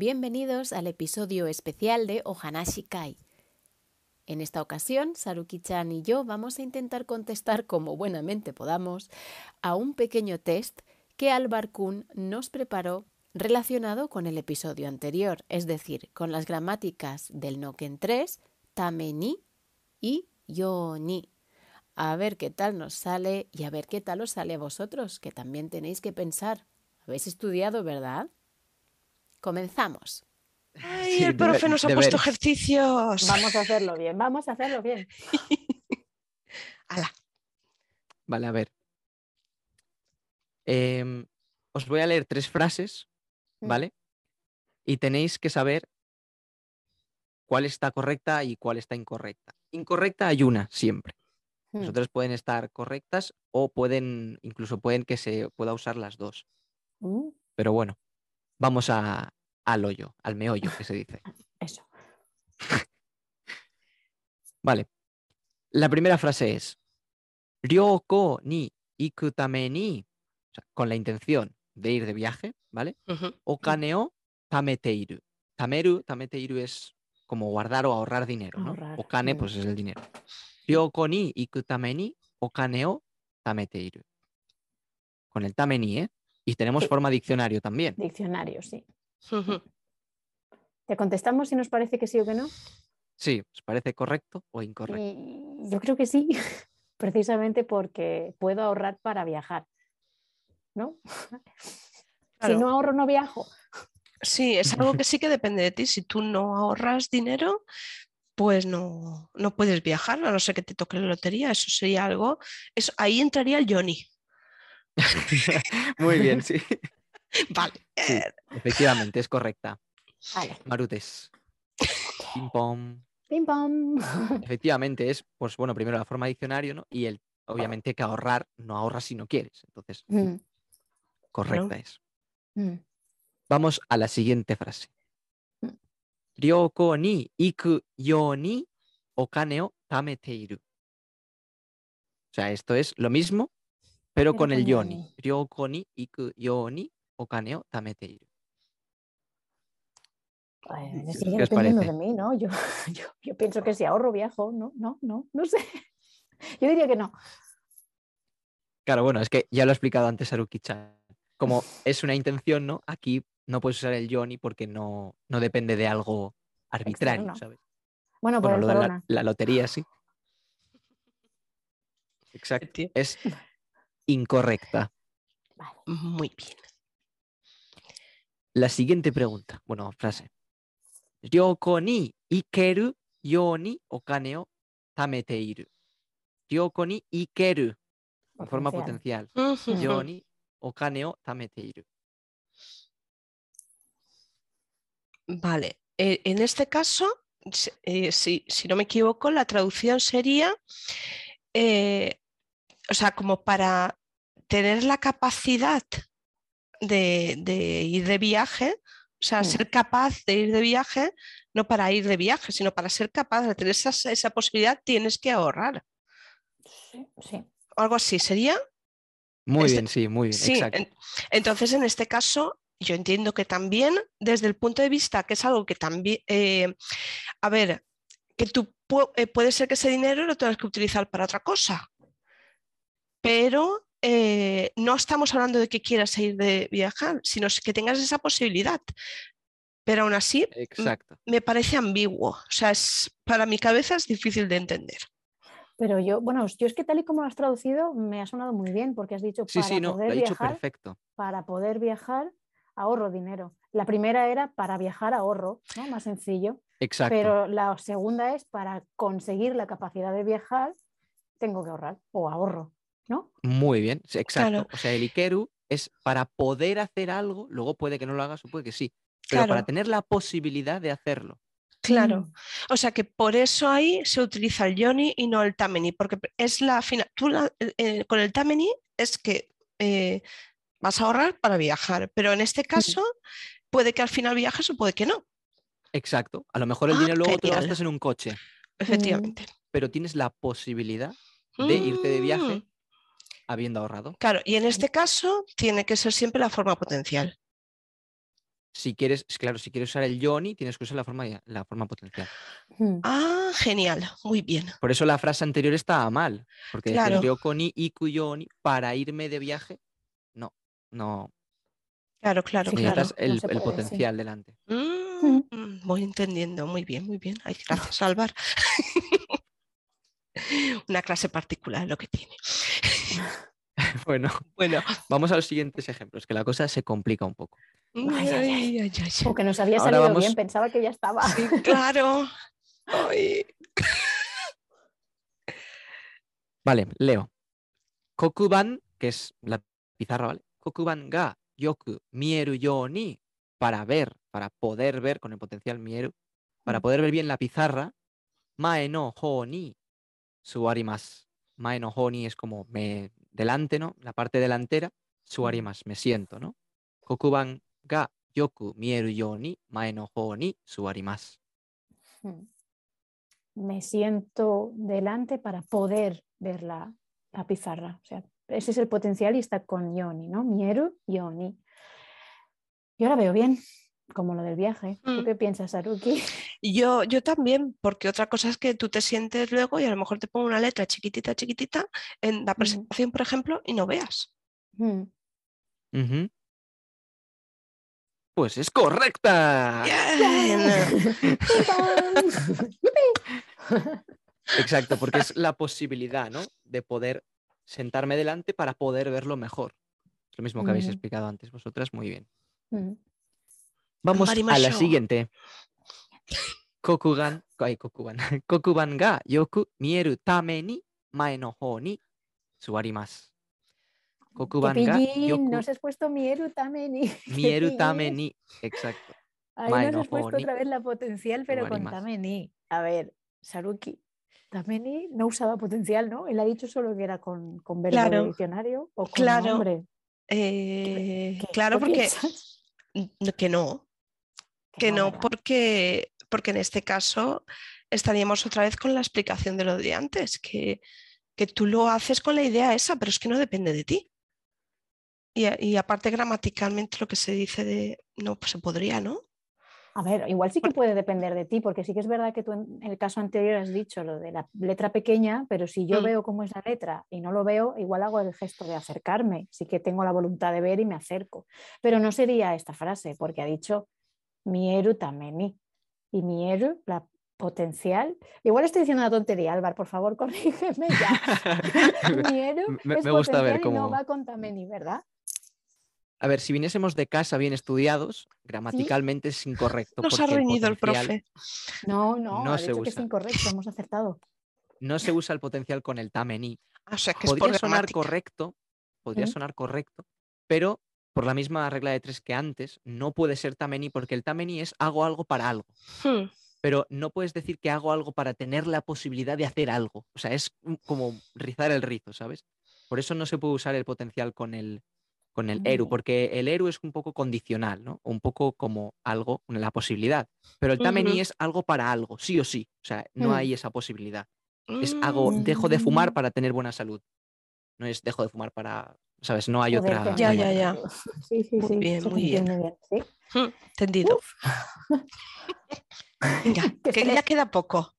Bienvenidos al episodio especial de Ohanashi Kai. En esta ocasión, Saruki-chan y yo vamos a intentar contestar como buenamente podamos a un pequeño test que Alvar Kun nos preparó relacionado con el episodio anterior, es decir, con las gramáticas del Noken 3, tame ni y yo ni. A ver qué tal nos sale y a ver qué tal os sale a vosotros, que también tenéis que pensar. Habéis estudiado, ¿verdad? Comenzamos. Ay, Sí, el profe nos ha deberes. puesto ejercicios. Vamos a hacerlo bien, vamos a hacerlo bien. Ala. Vale, a ver. Em, os voy a leer tres frases, Mm. ¿vale? Y tenéis que saber cuál está correcta y cuál está incorrecta. Incorrecta hay una siempre. Las otras pueden estar correctas o pueden, incluso pueden que se pueda usar las dos. mm, Pero bueno, vamos a, al hoyo, al meollo que se dice. Eso. Vale. La primera frase es Ryoko ni iku tame ni, o sea, con la intención de ir de viaje, ¿vale? Okane o tameteiru. Tameru, tameteiru es como guardar o ahorrar dinero, ¿no? Ahorrar, Okane, mm. pues es el dinero. Ryoko ni iku tame ni, o tameteiru. Con el tame ni, ¿eh? Y tenemos Sí. forma diccionario también. Diccionario, sí. ¿Te contestamos si nos parece que sí o que no? Sí, ¿os parece correcto o incorrecto? Y yo creo que sí, precisamente porque puedo ahorrar para viajar. ¿No? Si no ahorro, no viajo. Sí, es algo que sí que depende de ti. Si tú no ahorras dinero, pues no, no puedes viajar, a no ser que te toque la lotería. Eso sería algo. Eso, ahí entraría el Johnny. Muy bien, sí. Vale. Sí, efectivamente, es correcta. Vale. Marutes. Pim pom. Pim pam. Efectivamente es, pues bueno, primero la forma diccionario, ¿no? Y el, obviamente que ahorrar, no ahorras si no quieres. Entonces, Mm, correcta es. mm. Vamos a la siguiente frase. Mm. Ryoko ni iku yo ni okane o tameteiru. O sea, esto es lo mismo, pero con el con yo ni. yoni. Ryoko ni iku yo ni okane o tameteiru. Pues, ¿Qué sigue os dependiendo parece? de mí, ¿no? Yo, yo, yo pienso que si ahorro, viajo. No, no, no, no sé. Yo diría que no. Claro, bueno, es que ya lo ha explicado antes Haruki-chan. Como es una intención, ¿no? Aquí no puedes usar el Johnny porque no, no depende de algo arbitrario, Externo. ¿sabes? Bueno, por Bueno, lo de la, la lotería sí. Exacto. Es incorrecta. Vale. Muy bien. La siguiente pregunta, bueno, frase. Ryoko ni ikeru yo ni okane o tameteiru. Ryoko ni ikeru, en forma Potencial. Yo ni okane o tameteiru. Vale. eh, en este caso, si, eh, si- si no me equivoco, la traducción sería, eh, o sea, como para tener la capacidad de, de ir de viaje, o sea, Mm. ser capaz de ir de viaje, no para ir de viaje, sino para ser capaz de tener esa, esa posibilidad, tienes que ahorrar. Sí, sí. O algo así, ¿sería? Muy Este- bien, sí, muy bien, Sí, exacto. en- entonces en este caso yo entiendo que también desde el punto de vista que es algo que también, eh, a ver, que tú pu- eh, puede ser que ese dinero lo tengas que utilizar para otra cosa, pero eh, no estamos hablando de que quieras ir de viajar, sino que tengas esa posibilidad. Pero aún así Exacto. me parece ambiguo, o sea, es, para mi cabeza es difícil de entender. Pero yo, bueno, yo es que tal y como lo has traducido, me ha sonado muy bien, porque has dicho Sí, para sí, no, lo poder viajar, perfecto. para poder viajar, ahorro dinero. La primera era para viajar ahorro, ¿no? Más sencillo. Exacto. Pero la segunda es para conseguir la capacidad de viajar, tengo que ahorrar o ahorro, ¿no? Muy bien, exacto. Claro. O sea, el Ikeru es para poder hacer algo, luego puede que no lo hagas o puede que sí, pero para tener la posibilidad de hacerlo. Claro. O sea que por eso ahí se utiliza el yoni y no el tameni, porque es la final. Tú la- eh, con el tameni es que eh, vas a ahorrar para viajar, pero en este caso puede que al final viajes o puede que no, Exacto. A lo mejor el Ah, dinero luego te lo gastas en un coche, efectivamente. pero tienes la posibilidad de irte de viaje Mm, habiendo ahorrado. Claro, y en este caso tiene que ser siempre la forma potencial. si quieres, claro, si quieres usar el yoni, tienes que usar la forma, la forma potencial. Mm. Ah, genial, muy bien. Por eso la frase anterior estaba mal, porque decías Claro. ryoko ni iku yoni para irme de viaje. No, no, Claro, claro, claro, no el, el sí. potencial delante. Mm, mm, voy entendiendo, muy bien, muy bien. Ay, gracias, Álvaro. Una clase particular lo que tiene. Bueno, Bueno, vamos a los siguientes ejemplos, que la cosa se complica un poco. Ay, ay, ay. ay, ay, ay. Porque nos había Ahora salido vamos- bien, pensaba que ya estaba. Sí, claro. Ay, Vale, leo. Kokuban, que es la pizarra, ¿vale? Kokuban ga yoku mieru yo ni, para ver, para poder ver con el potencial mieru, para Mm. poder ver bien la pizarra, mae no ho ni suarimas. Mae no ho ni es como me delante, ¿no? La parte delantera, suarimas, me siento, ¿no? Kokuban ga yoku mieru yo ni, mae no ho ni suarimas. Mm. Me siento delante para poder ver la, la pizarra. O sea, ese es el potencial y está con Yoni, ¿no? Mieru, Yoni. Y ahora veo bien, como lo del viaje. ¿Tú Mm. qué piensas, Saruki? Yo, yo también, porque otra cosa es que tú te sientes luego y a lo mejor te pongo una letra chiquitita, chiquitita en la presentación, por ejemplo, y no veas. Mm. Pues es correcta. Bien. Exacto, porque es la posibilidad, ¿no? De poder sentarme delante para poder verlo mejor. Es lo mismo que habéis Ujú. explicado antes vosotras, muy bien. Mm. Vamos a la siguiente. Kokugan, ay, kokuban. Kokuban ga yoku mieru tame ni mae no hou ni suarimasu. ¡Qué Kokuban ga yoku Nos has puesto Mieru Tameni. ¡Qué mieru tame ni. Exacto. Ahí Mae nos no has puesto ni otra vez la potencial, pero con suarimasu. Tameni. A ver, Saruki, Tameni no usaba potencial, ¿no? Él ha dicho solo que era con, con verbo Claro, de diccionario o con claro. nombre. Eh, ¿Qué- claro, qué porque piensas? que no, que no, porque, porque en este caso estaríamos otra vez con la explicación de lo de antes, que, que tú lo haces con la idea esa, pero es que no depende de ti. Y, aparte gramaticalmente lo que se dice de no, pues se podría, ¿no? A ver, igual sí que puede depender de ti, porque sí que es verdad que tú en el caso anterior has dicho lo de la letra pequeña, pero si yo Mm. veo cómo es la letra y no lo veo, igual hago el gesto de acercarme. Sí que tengo la voluntad de ver y me acerco. Pero no sería esta frase, porque ha dicho mieru tameni. Y mieru, la potencial. Igual estoy diciendo una tontería, Álvaro, por favor, corrígeme ya. mieru Me- es me gusta ver potencial y no va con tameni, ¿verdad? A ver, si viniésemos de casa bien estudiados, gramaticalmente es incorrecto. Nos ha reñido el potencial- profe. No, no, No ha se dicho que es usa. incorrecto, hemos acertado. No se usa el potencial con el tameni. O sea, que es por Podría sonar gramática. correcto, podría ¿Mm? sonar correcto, pero por la misma regla de tres que antes, no puede ser tameni porque el tameni es hago algo para algo. Hmm, Pero no puedes decir que hago algo para tener la posibilidad de hacer algo. O sea, es como rizar el rizo, ¿sabes? Por eso no se puede usar el potencial con el, con el eru, Mm. porque el eru es un poco condicional, ¿no? Un poco como algo, la posibilidad. Pero el tameni Ujú. es algo para algo, sí o sí. O sea, no Mm. hay esa posibilidad. Es hago, dejo de fumar Mm. para tener buena salud. No es dejo de fumar para, ¿sabes? No hay Joder, otra. Ya, ya, ya. Sí, sí, Muy sí. bien, muy bien. entiende bien, sí. hmm, Entendido. Venga, que ya queda poco.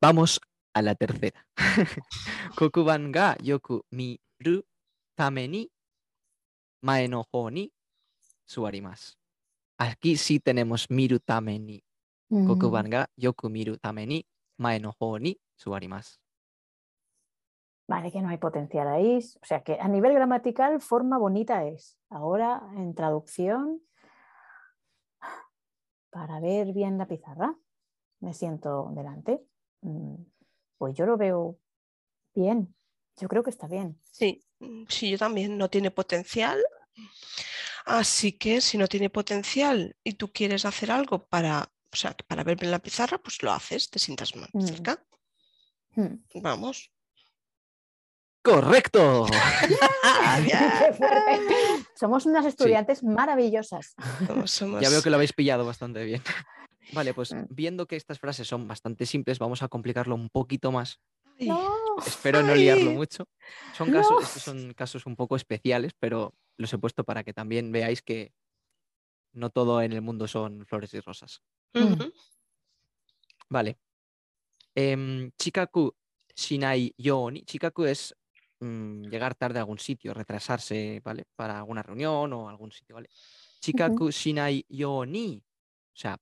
Vamos a la tercera. Kokuban ga yoku miru tame ni mae no hou ni suarimasu. Aquí sí tenemos miru tame ni. Mm, Kokuban ga yoku miru tame ni mae no hou ni suarimasu. Vale, que no hay potencial ahí. O sea que a nivel gramatical, forma bonita es. Ahora, en traducción, para ver bien la pizarra, me siento delante. Mm, Pues yo lo veo bien. Yo creo que está bien. Sí, mm, sí, yo también. No tiene potencial. Así que si no tiene potencial y tú quieres hacer algo para, o sea, para ver en la pizarra, pues lo haces, te sientas más Mm. cerca. Mm. Vamos. ¡Correcto! Somos unas estudiantes maravillosas. Somos- somos- Ya veo que lo habéis pillado bastante bien. Vale, pues Mm. viendo que estas frases son bastante simples, vamos a complicarlo un poquito más. No. Espero no liarlo mucho. Son casos, No. estos son casos un poco especiales, pero los he puesto para que también veáis que no todo en el mundo son flores y rosas. Mm. Vale. Em, chikaku shinai yoni. Chikaku es mm, llegar tarde a algún sitio, retrasarse, ¿vale? Para alguna reunión o algún sitio, ¿vale? Chikaku shinai yoni. O sea,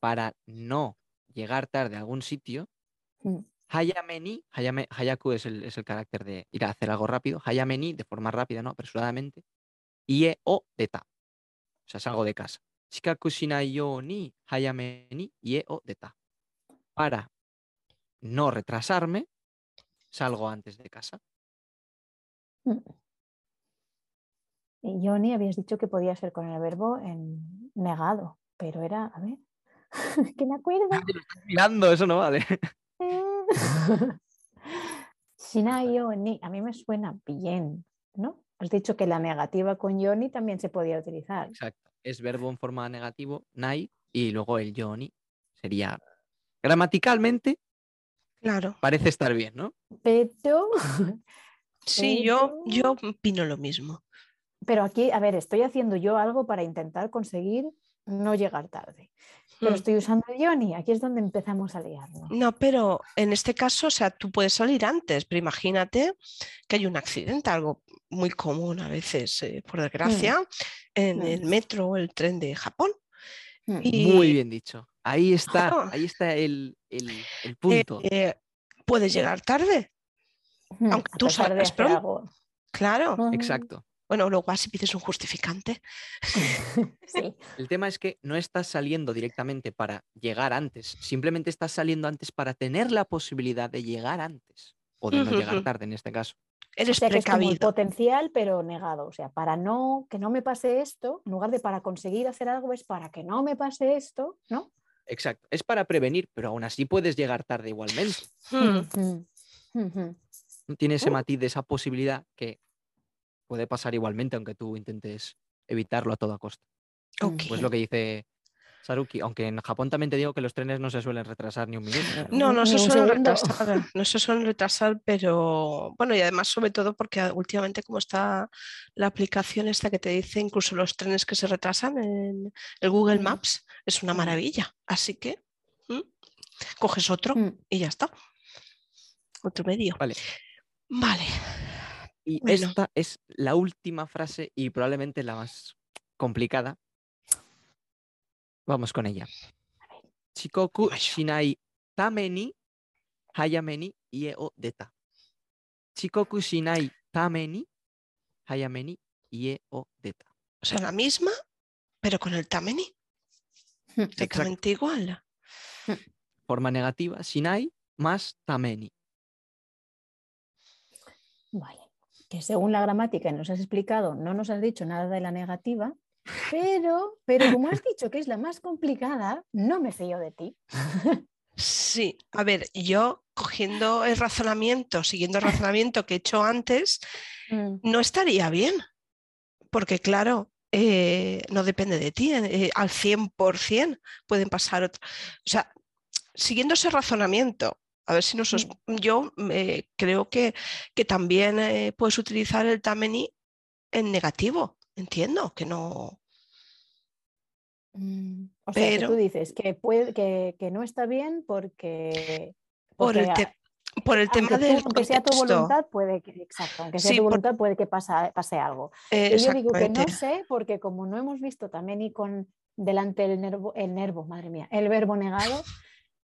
para no llegar tarde a algún sitio, Mm. hayame ni, hayame- hayaku es el, es el carácter de ir a hacer algo rápido, hayame ni, de forma rápida, ¿no? Apresuradamente, ie o de ta. O sea, salgo de casa. Chikaku shinai yo ni, hayame ni, ie o de ta. Para no retrasarme, salgo antes de casa. Y Johnny, habías dicho que podía ser con el verbo en negado, pero era, a ver, que me acuerdo. Mirando, eso no vale. Yoni, a mí me suena bien, ¿no? Has dicho que la negativa con Yoni también se podía utilizar. Exacto. Es verbo en forma negativo, nai, y luego el yoni sería. Gramaticalmente Claro. parece estar bien, ¿no? Pero, Sí, yo, yo opino lo mismo. pero aquí, a ver, estoy haciendo yo algo para intentar conseguir no llegar tarde. Pero Mm. estoy usando el Yoni, aquí es donde empezamos a liarnos. No, pero en este caso, o sea, tú puedes salir antes, pero imagínate que hay un accidente, algo muy común a veces, eh, por desgracia, en Mm. el metro o el tren de Japón. Mm. Y Muy bien dicho. Ahí está, ahí está el, el- el eh, punto. eh, puedes llegar tarde, Mm, aunque tú salgas pronto. algo. claro. Mm, Exacto. Bueno, luego vas y pides un justificante. Sí. El tema es que no estás saliendo directamente para llegar antes, simplemente estás saliendo antes para tener la posibilidad de llegar antes o de no llegar tarde en este caso. O Eres que es como el precavido. potencial, pero negado. O sea, para no que no me pase esto, en lugar de para conseguir hacer algo, es para que no me pase esto, ¿no? Exacto. Es para prevenir, pero aún así puedes llegar tarde igualmente. Mm, ujú. No Tiene ese Uh. matiz de esa posibilidad que puede pasar igualmente aunque tú intentes evitarlo a toda costa. ok. Pues lo que dice Saruki, aunque en Japón también te digo que los trenes no se suelen retrasar ni un minuto. No, no se suelen retrasar, no se suelen retrasar, pero bueno, y además sobre todo porque últimamente como está la aplicación esta que te dice incluso los trenes que se retrasan en el Google Mm. Maps, es una Mm. maravilla. Así que ¿m? coges otro Mm. y ya está. Otro medio. Vale. Vale. Y Bueno. esta es la última frase y probablemente la más complicada. Vamos con ella. Chikoku shinai tame ni hayame ni ie o deta. Chikoku shinai tame ni hayame ni ie o deta. O sea, la misma, pero con el tameni. Exactamente igual. Forma negativa, shinai más tameni. Vale. Que según la gramática nos has explicado, no nos has dicho nada de la negativa, pero, pero como has dicho que es la más complicada, no me fío de ti. Sí, a ver, yo cogiendo el razonamiento, siguiendo el razonamiento que he hecho antes, Mm, no estaría bien, porque claro, eh, no depende de ti, eh, al 100% pueden pasar otras. O sea, siguiendo ese razonamiento, a ver si nos... os- Yo eh, creo que, que también eh, puedes utilizar el tameni en negativo, entiendo, que no... mm, O sea, que Pero- tú dices que, puede, que, que no está bien porque... Por el, te- por el tema aunque, del aunque sea tu voluntad, puede que, exacto, aunque sea Sí, tu por- voluntad, puede que pasa- pase algo. eh, Y yo digo que no sé, porque como no hemos visto también y con delante el nervo, el nervo, madre mía, el verbo negado,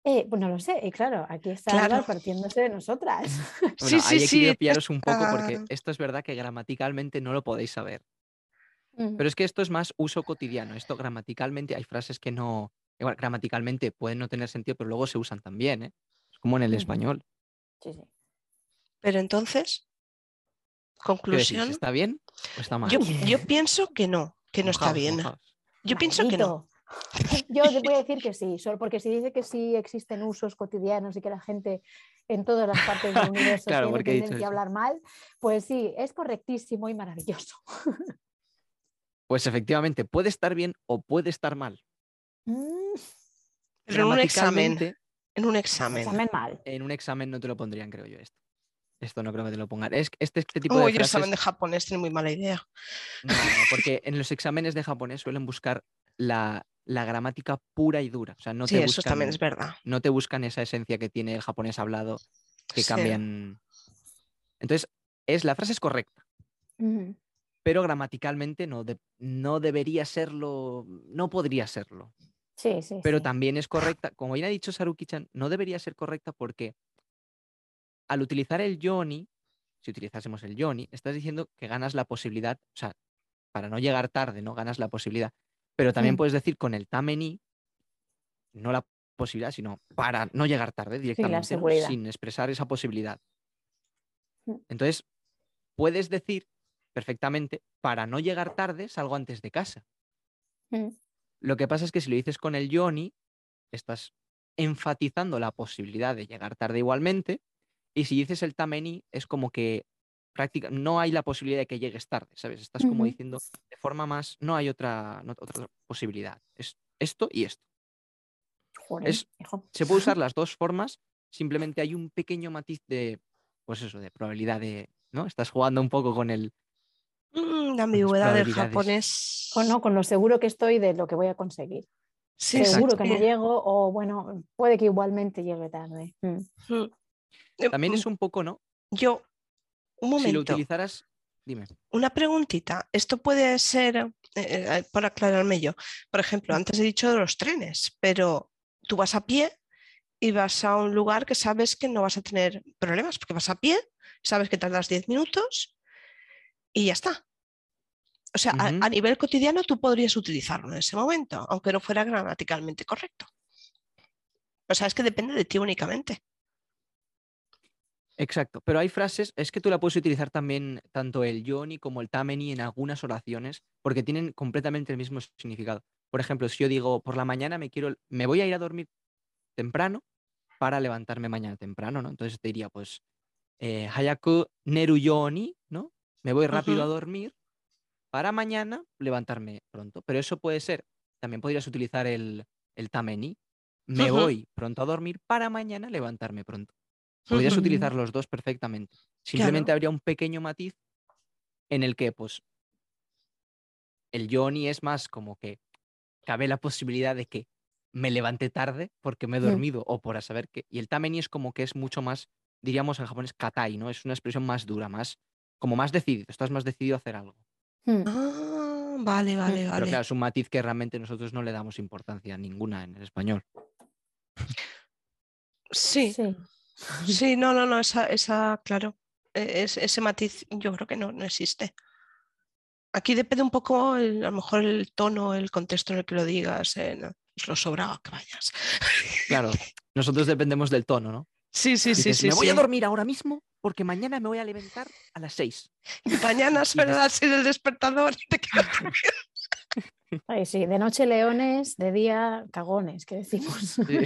eh, pues no lo sé. Y claro, aquí está Claro. partiéndose de nosotras. Bueno, Sí, sí, ahí he sí, querido pillaros un poco porque esto es verdad que gramaticalmente no lo podéis saber. Pero es que esto es más uso cotidiano. Esto gramaticalmente hay frases que no. Igual, gramaticalmente pueden no tener sentido, pero luego se usan también, ¿eh? Es como en el español. sí, sí. Pero entonces, conclusión, ¿Está bien o está mal? yo, yo pienso que no, que no está bien. mojaos. Yo pienso que no. Yo te voy a decir que sí, solo porque si dice que sí existen usos cotidianos y que la gente en todas las partes del universo Claro, tiene he tendencia a eso. hablar mal, pues sí, es correctísimo y maravilloso. Pues efectivamente, puede estar bien o puede estar mal. Mm, Pero en un examen, en un examen. examen mal. En un examen no te lo pondrían, creo yo, esto. Esto no creo que te lo pongan. Es, este, este tipo Uy, de el frases... examen de japonés tiene muy mala idea. No, no, porque en los exámenes de japonés suelen buscar la, la gramática pura y dura. O sea, no sí, te eso buscan, también es verdad. no te buscan esa esencia que tiene el japonés hablado, que Sí. cambian. Entonces, es, la frase es correcta, pero gramaticalmente no, de- no debería serlo, no podría serlo. Sí, sí. Pero sí. también es correcta, como bien ha dicho Saruki-chan, no debería ser correcta porque al utilizar el yoni, si utilizásemos el yoni, estás diciendo que ganas la posibilidad, o sea, para no llegar tarde, ¿no? Ganas la posibilidad. Pero también Mm. puedes decir con el tameni, no la posibilidad, sino para no llegar tarde directamente, sin expresar esa posibilidad. Mm. Entonces, puedes decir perfectamente, para no llegar tarde, salgo antes de casa. Mm. Lo que pasa es que si lo dices con el yoni, estás enfatizando la posibilidad de llegar tarde igualmente, y si dices el tameni, es como que práctica, no hay la posibilidad de que llegues tarde, ¿sabes? Estás como diciendo de forma más, no hay otra, no- otra posibilidad. Es esto y esto. Joder, es-. Se puede usar las dos formas, simplemente hay un pequeño matiz de, pues eso, de probabilidad de, ¿no? Estás jugando un poco con el, Mm, la ambigüedad del japonés. Con, no, con lo seguro que estoy de lo que voy a conseguir. Sí, seguro que no llego o bueno, puede que igualmente llegue tarde. Mm. Mm. También es un poco, ¿no? Yo, un Si lo momento, utilizaras, dime. una preguntita. Esto puede ser, eh, eh, para aclararme yo, por ejemplo, antes he dicho de los trenes, pero tú vas a pie y vas a un lugar que sabes que no vas a tener problemas, porque vas a pie, sabes que tardas 10 minutos y ya está. O sea, a- a, nivel cotidiano tú podrías utilizarlo en ese momento, aunque no fuera gramaticalmente correcto. O sea, es que depende de ti únicamente. Exacto, pero hay frases, es que tú la puedes utilizar también tanto el yoni como el tameni en algunas oraciones porque tienen completamente el mismo significado. Por ejemplo, si yo digo por la mañana me quiero, me voy a ir a dormir temprano para levantarme mañana temprano, ¿no? Entonces te diría, pues, eh, hayaku neru yoni, ¿no? Me voy rápido a dormir para mañana levantarme pronto. Pero eso puede ser, también podrías utilizar el, el tameni, me voy pronto a dormir para mañana levantarme pronto. Podrías utilizar los dos perfectamente. Simplemente Claro. habría un pequeño matiz en el que, pues, el Johnny es más como que cabe la posibilidad de que me levante tarde porque me he Mm. dormido o por a saber qué. Y el tameni es como que es mucho más, diríamos en japonés, katai, ¿no? Es una expresión más dura, más, como más decidido. Estás más decidido a hacer algo. Mm. Ah, vale, vale, Pero vale. claro, es un matiz que realmente nosotros no le damos importancia ninguna en el español. Sí, Sí. Sí, no, no, no, esa, esa claro, e- es- ese matiz yo creo que no, no existe. Aquí depende un poco, el- a lo mejor el tono, el contexto en el que lo digas, eh, no, es lo sobrado que vayas. Claro, nosotros dependemos del tono, ¿no? Sí, sí, sí, Dices, sí. me voy a dormir ahora mismo porque mañana me voy a levantar a las seis. Mañana suena des- así el despertador y te quedas dormido. Ay, sí, de noche leones, de día cagones, que decimos. Sí.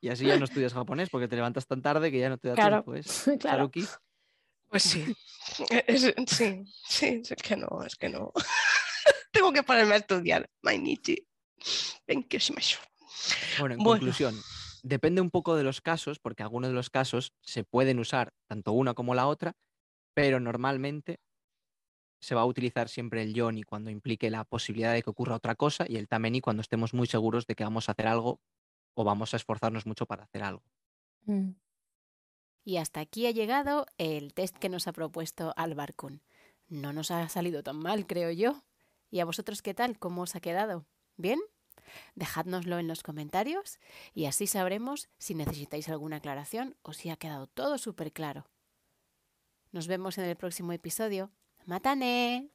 Y así ya no estudias japonés porque te levantas tan tarde que ya no te da Claro, tiempo. ¿ves? claro. Saruki. Pues sí, es- sí, sí, es que no, es que no. Tengo que ponerme a estudiar. Mainichi. Thank you, Bueno, en Bueno. conclusión, depende un poco de los casos, porque algunos de los casos se pueden usar tanto una como la otra, pero normalmente se va a utilizar siempre el yoni cuando implique la posibilidad de que ocurra otra cosa y el tameni cuando estemos muy seguros de que vamos a hacer algo o vamos a esforzarnos mucho para hacer algo. Mm. Y hasta aquí ha llegado el test que nos ha propuesto Alvar Kun. No nos ha salido tan mal, creo yo. ¿Y a vosotros qué tal? ¿Cómo os ha quedado? ¿Bien? Dejádnoslo en los comentarios y así sabremos si necesitáis alguna aclaración o si ha quedado todo súper claro. Nos vemos en el próximo episodio. ¡Matane!